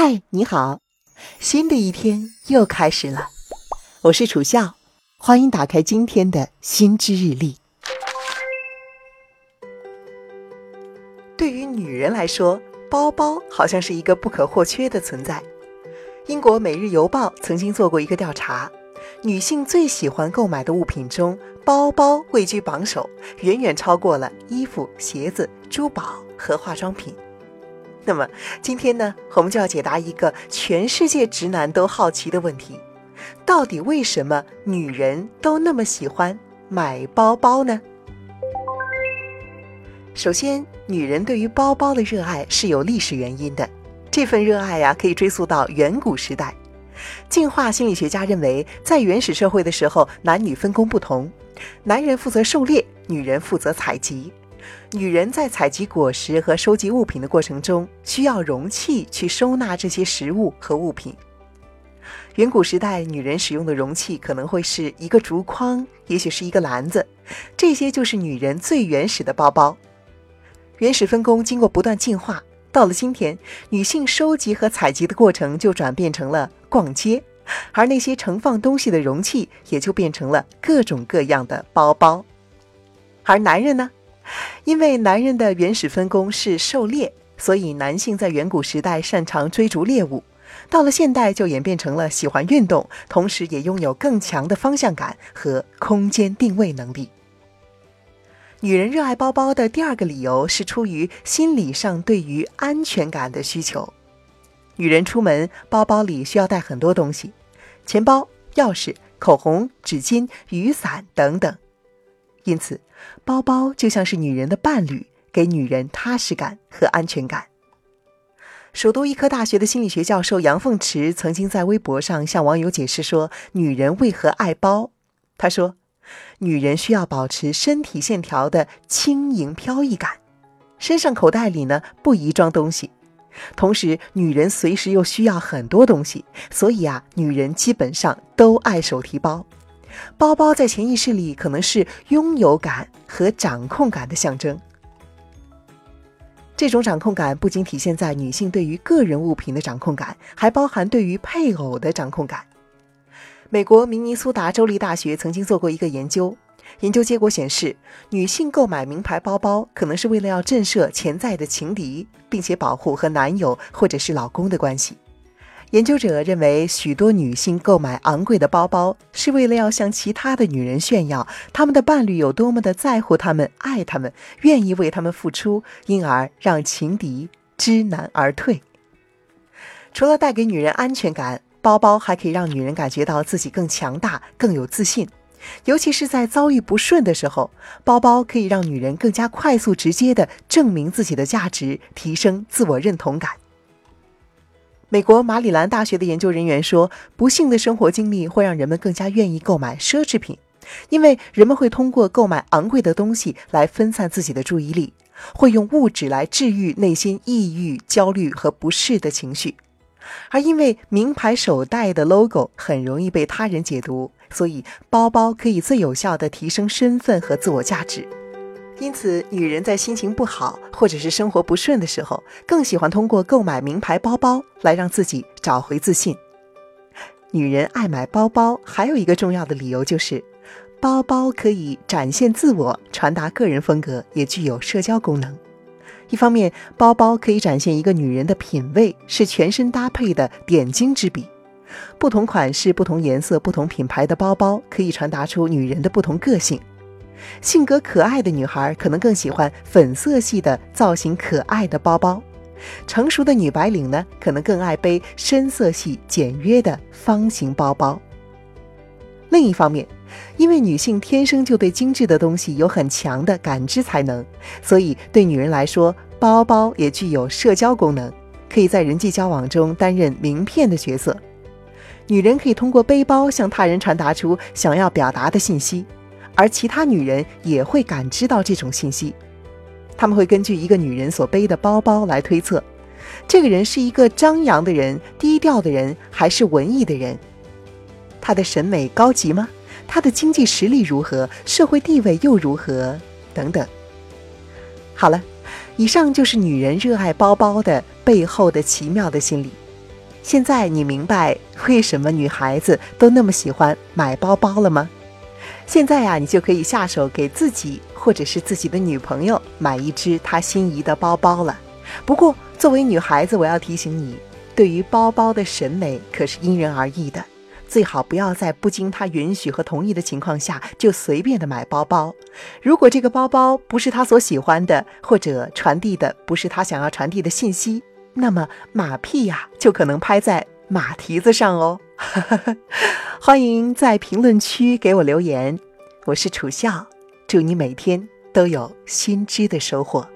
嗨，你好，新的一天又开始了。我是楚笑，欢迎打开今天的新知日历。对于女人来说，包包好像是一个不可或缺的存在。英国《每日邮报》曾经做过一个调查，女性最喜欢购买的物品中，包包位居榜首，远远超过了衣服、鞋子、珠宝和化妆品。那么今天呢，我们就要解答一个全世界直男都好奇的问题：到底为什么女人都那么喜欢买包包呢？首先，女人对于包包的热爱是有历史原因的，这份热爱呀，可以追溯到远古时代。进化心理学家认为，在原始社会的时候，男女分工不同，男人负责狩猎，女人负责采集。女人在采集果实和收集物品的过程中，需要容器去收纳这些食物和物品。远古时代，女人使用的容器可能会是一个竹筐，也许是一个篮子，这些就是女人最原始的包包。原始分工经过不断进化，到了今天，女性收集和采集的过程就转变成了逛街，而那些盛放东西的容器也就变成了各种各样的包包。而男人呢？因为男人的原始分工是狩猎，所以男性在远古时代擅长追逐猎物，到了现代就演变成了喜欢运动，同时也拥有更强的方向感和空间定位能力。女人热爱包包的第二个理由是出于心理上对于安全感的需求。女人出门，包包里需要带很多东西，钱包、钥匙、口红、纸巾、雨伞等等。因此，包包就像是女人的伴侣，给女人踏实感和安全感。首都医科大学的心理学教授杨凤池曾经在微博上向网友解释说，女人为何爱包。他说，女人需要保持身体线条的轻盈飘逸感，身上口袋里呢不宜装东西，同时女人随时又需要很多东西，所以啊，女人基本上都爱手提包。包包在潜意识里可能是拥有感和掌控感的象征。这种掌控感不仅体现在女性对于个人物品的掌控感，还包含对于配偶的掌控感。美国明尼苏达州立大学曾经做过一个研究，研究结果显示，女性购买名牌包包可能是为了要震慑潜在的情敌，并且保护和男友或者是老公的关系。研究者认为，许多女性购买昂贵的包包，是为了要向其他的女人炫耀他们的伴侣有多么的在乎他们、爱他们、愿意为他们付出，因而让情敌知难而退。除了带给女人安全感，包包还可以让女人感觉到自己更强大、更有自信，尤其是在遭遇不顺的时候，包包可以让女人更加快速、直接地证明自己的价值，提升自我认同感。美国马里兰大学的研究人员说，不幸的生活经历会让人们更加愿意购买奢侈品，因为人们会通过购买昂贵的东西来分散自己的注意力，会用物质来治愈内心抑郁、焦虑和不适的情绪。而因为名牌手袋的 logo 很容易被他人解读，所以包包可以最有效地提升身份和自我价值。因此，女人在心情不好或者是生活不顺的时候，更喜欢通过购买名牌包包来让自己找回自信。女人爱买包包还有一个重要的理由就是，包包可以展现自我、传达个人风格，也具有社交功能。一方面，包包可以展现一个女人的品味，是全身搭配的点睛之笔。不同款式、不同颜色、不同品牌的包包，可以传达出女人的不同个性。性格可爱的女孩可能更喜欢粉色系的造型可爱的包包，成熟的女白领呢，可能更爱背深色系简约的方形包包。另一方面，因为女性天生就对精致的东西有很强的感知才能，所以对女人来说，包包也具有社交功能，可以在人际交往中担任名片的角色。女人可以通过背包向他人传达出想要表达的信息。而其他女人也会感知到这种信息，他们会根据一个女人所背的包包来推测，这个人是一个张扬的人、低调的人，还是文艺的人？他的审美高级吗？他的经济实力如何？社会地位又如何？等等。好了，以上就是女人热爱包包的背后的奇妙的心理。现在你明白为什么女孩子都那么喜欢买包包了吗？现在呀，你就可以下手给自己或者是自己的女朋友买一只她心仪的包包了。不过，作为女孩子，我要提醒你，对于包包的审美可是因人而异的，最好不要在不经她允许和同意的情况下就随便的买包包。如果这个包包不是她所喜欢的，或者传递的不是她想要传递的信息，那么马屁呀就可能拍在马蹄子上哦。欢迎在评论区给我留言，我是楚笑，祝你每天都有新知的收获。